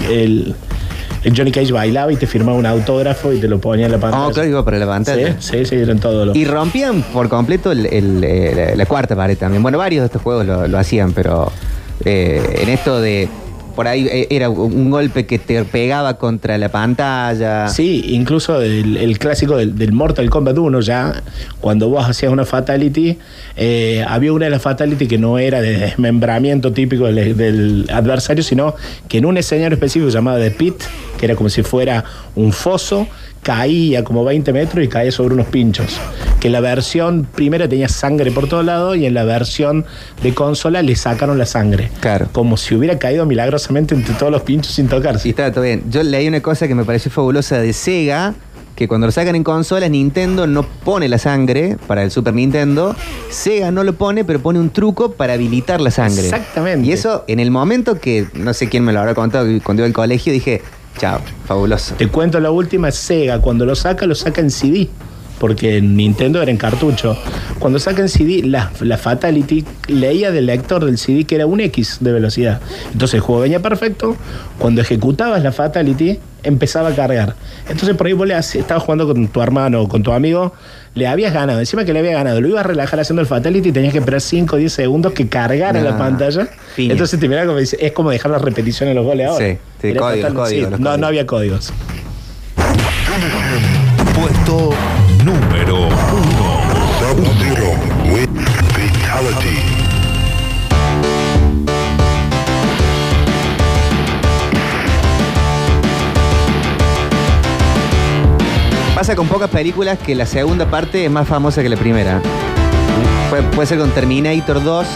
el Johnny Cage bailaba y te firmaba un autógrafo y te lo ponía en la pantalla. Oh, claro, iba para la pantalla. Sí, sí, sí, eran todos los. Y rompían por completo el- el, eh, la, la cuarta pared también. Bueno, varios de estos juegos lo, lo hacían, pero eh, en esto de. Por ahí eh, era un golpe que te pegaba contra la pantalla. Sí, incluso el, clásico del, del Mortal Kombat 1 ya, cuando vos hacías una fatality, eh, había una de las fatality que no era de desmembramiento típico del, del adversario, sino que en un escenario específico llamado The Pit, que era como si fuera un foso, caía como 20 metros y caía sobre unos pinchos. Que la versión primera tenía sangre por todos lados y en la versión de consola le sacaron la sangre. Claro. Como si hubiera caído milagrosamente entre todos los pinchos sin tocarse. Y estaba todo bien. Yo leí una cosa que me pareció fabulosa de Sega, que cuando lo sacan en consolas, Nintendo no pone la sangre para el Super Nintendo. Sega no lo pone, pero pone un truco para habilitar la sangre. Exactamente. Y eso, en el momento que, no sé quién me lo habrá contado, cuando iba al colegio, dije, chao, fabuloso. Te cuento la última, Sega, cuando lo saca, lo saca en CD. Porque en Nintendo era en cartucho. Cuando saca en CD, la, la Fatality leía del lector del CD que era un X de velocidad. Entonces el juego venía perfecto. Cuando ejecutabas la Fatality, empezaba a cargar. Entonces por ahí vos le estabas jugando con tu hermano o con tu amigo, le habías ganado. Encima que le había ganado, lo ibas a relajar haciendo el Fatality y tenías que esperar 5 o 10 segundos que cargara la pantalla. Piña. Entonces te miraba como dice, es como dejar la repetición en los goles ahora. Sí, sí, códigos, los no, códigos. no había códigos. Puesto número uno. Pasa con pocas películas que la segunda parte es más famosa que la primera. Puede, puede ser con Terminator 2,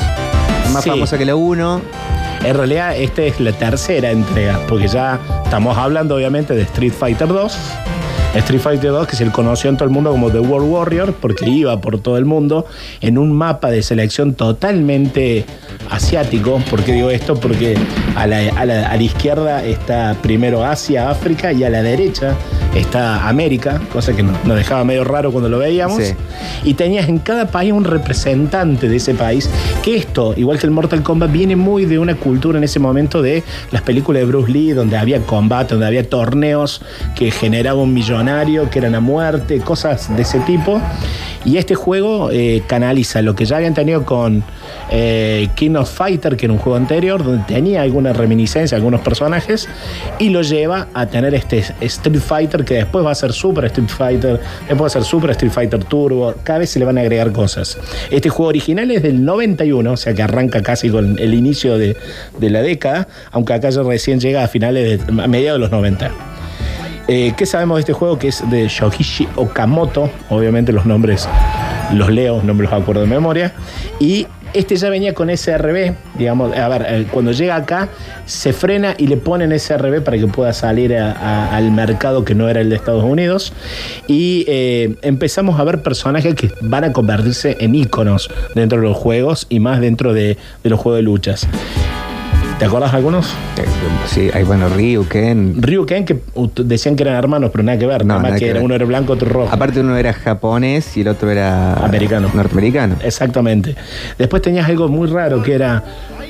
más Sí. famosa que la 1. En realidad, esta es la tercera entrega, porque ya estamos hablando, obviamente, de Street Fighter 2. Street Fighter 2, que se conoció en todo el mundo como The World Warrior, porque iba por todo el mundo en un mapa de selección totalmente asiático. ¿Por qué digo esto? Porque a la, a la- a la izquierda está primero Asia, África, y a la derecha está América, cosa que nos nos dejaba medio raro cuando lo veíamos. Sí. Y tenías en cada país un representante de ese país. Que esto, igual que el Mortal Kombat, viene muy de una cultura en ese momento de las películas de Bruce Lee, donde había combate, donde había torneos que generaban un que eran a muerte, cosas de ese tipo. Y este juego eh, canaliza lo que ya habían tenido con eh, King of Fighter, que era un juego anterior, donde tenía alguna reminiscencia, algunos personajes, y lo lleva a tener este Street Fighter, que después va a ser Super Street Fighter, después va a ser Super Street Fighter Turbo, cada vez se le van a agregar cosas. Este juego original es del 91, o sea que arranca casi con el inicio de, de la década, aunque acá ya recién llega a finales, de, a mediados de los 90. Eh, ¿Qué sabemos de este juego? Que es de Shoichi Okamoto. Obviamente los nombres los leo, no me los acuerdo de memoria. Y este ya venía con SRB, digamos, a ver, eh, cuando llega acá se frena y le ponen SRB para que pueda salir al mercado que no era el de Estados Unidos. Y eh, empezamos a ver personajes que van a convertirse en íconos dentro de los juegos y más dentro de, de los juegos de luchas. ¿Te acuerdas algunos? Eh, sí, hay bueno, Ryu, Ken. Ryu Ken, que decían que eran hermanos, pero nada que ver. No, nada más nada que, que era- uno era blanco, otro rojo. Aparte uno era japonés y el otro era Americano. norteamericano. Exactamente. Después tenías algo muy raro que era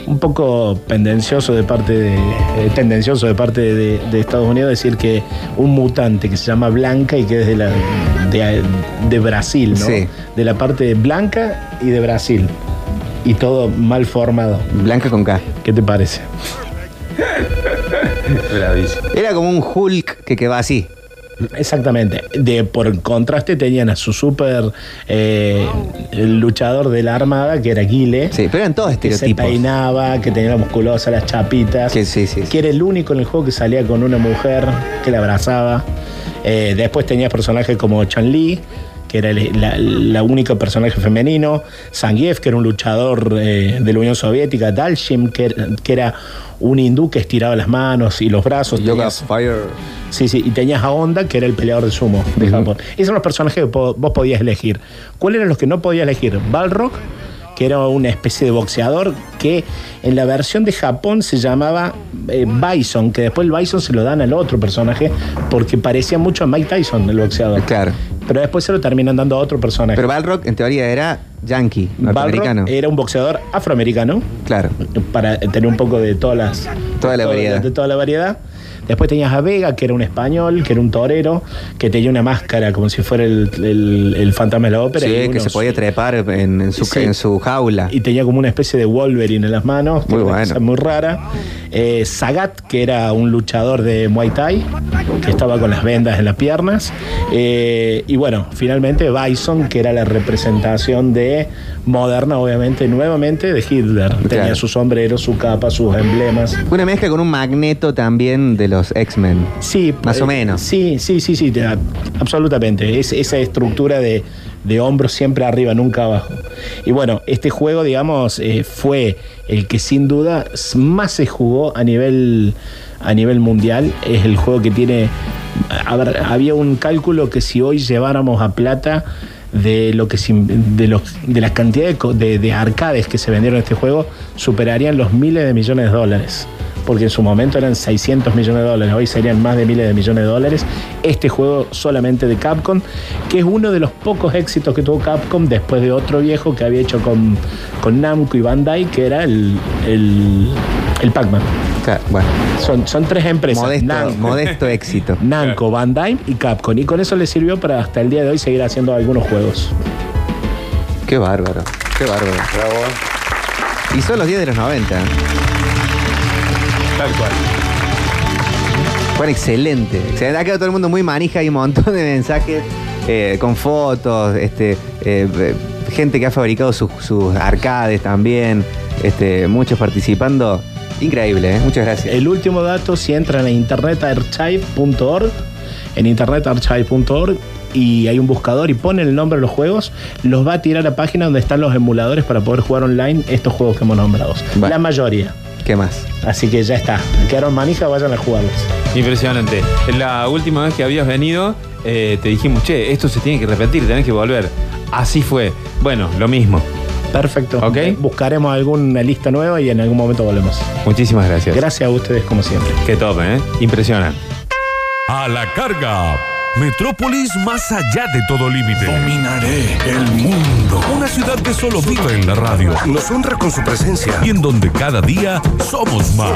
un poco pendencioso de parte de, eh, tendencioso de parte de, de Estados Unidos decir que un mutante que se llama Blanca y que es de la de, de Brasil, ¿no? Sí. De la parte blanca y de Brasil. Y todo mal formado. Blanca con K. ¿Qué te parece? Era como un Hulk que, que va así. Exactamente. De, por contraste tenían a su super eh, el luchador de la armada, que era Guile. Sí, pero eran todos Que se estereotipos. peinaba, que tenía la musculosa, las chapitas. Que sí, sí, sí. Que era el único en el juego que salía con una mujer que la abrazaba. Eh, después tenías personajes como Chan-Li, que era el la, la única personaje femenino. Zangief, que era un luchador eh, de la Unión Soviética. Dalshim, que, era- que era un hindú que estiraba las manos y los brazos. Yoga Tenías- Fire. Sí, sí, y tenías a Honda, que era el peleador de sumo de Japón. Esos son los personajes que vos podías elegir. ¿Cuáles eran los que no podías elegir? Balrog, que era una especie de boxeador que en la versión de Japón se llamaba eh, Bison, que después el Bison se lo dan al otro personaje porque parecía mucho a Mike Tyson, el boxeador. Claro. Pero después se lo terminan dando a otro personaje. Pero Balrog en teoría era yankee, norteamericano. Era un boxeador afroamericano Claro. para tener un poco de todas las Toda la variedad. de toda la variedad. Después tenías a Vega, que era un español, que era un torero, que tenía una máscara como si fuera el, el- el fantasma de la ópera. Sí, y que se podía trepar en, en su, Sí. en su jaula. Y tenía como una especie de Wolverine en las manos. que Muy bueno. cosa muy rara. Eh, Sagat, que era un luchador de Muay Thai, que estaba con las vendas en las piernas. Eh, y bueno, finalmente Bison, que era la representación de moderna, obviamente, nuevamente de Hitler. Tenía su sombrero, su capa, sus emblemas. Una mezcla con un magneto también de los X-Men. Sí, Más o eh, menos. Sí, sí, sí, sí, te- absolutamente. Es, esa estructura de, de hombros siempre arriba, nunca abajo. Y bueno, este juego, digamos, eh, fue el que sin duda más se jugó a nivel, a nivel mundial. Es el juego que tiene. a ver, había un cálculo que si hoy lleváramos a plata de lo que de los de las cantidades de- de arcades que se vendieron en este juego superarían los miles de millones de dólares porque en su momento eran 600 millones de dólares, hoy serían más de miles de millones de dólares. Este juego solamente de Capcom, que es uno de los pocos éxitos que tuvo Capcom después de otro viejo que había hecho con, con Namco y Bandai, que era el, el, el Pac-Man. Claro, bueno, Son, son tres empresas. modesto, modesto éxito. Namco, Bandai y Capcom. Y con eso le sirvió para hasta el día de hoy seguir haciendo algunos juegos. Qué bárbaro, qué bárbaro. Bravo. Y son los 10 de los 90. Tal cual. Fueron excelente. excelente. Ha quedado todo el mundo muy manija, hay un montón de mensajes eh, con fotos, este, eh, eh, gente que ha fabricado sus, sus arcades también, este, muchos participando. Increíble, ¿eh? muchas gracias. El último dato, si entran a internetarchive.org, en internetarchive.org y hay un buscador y ponen el nombre de los juegos, los va a tirar a la página donde están los emuladores para poder jugar online estos juegos que hemos nombrado. La mayoría. ¿Qué más? Así que ya está. Quedaron manija, vayan a jugarlos. Impresionante. La última vez que habías venido, eh, te dijimos, che, esto se tiene que repetir, tenés que volver. Así fue. Bueno, lo mismo. Perfecto. Ok. Buscaremos alguna lista nueva y en algún momento volvemos. Muchísimas gracias. Gracias a ustedes como siempre. Qué top, ¿eh? Impresionante. A la carga. Metrópolis más allá de todo límite. Dominaré el mundo. Una ciudad que solo vive en la radio Nos honra con su presencia. y en donde cada día somos más.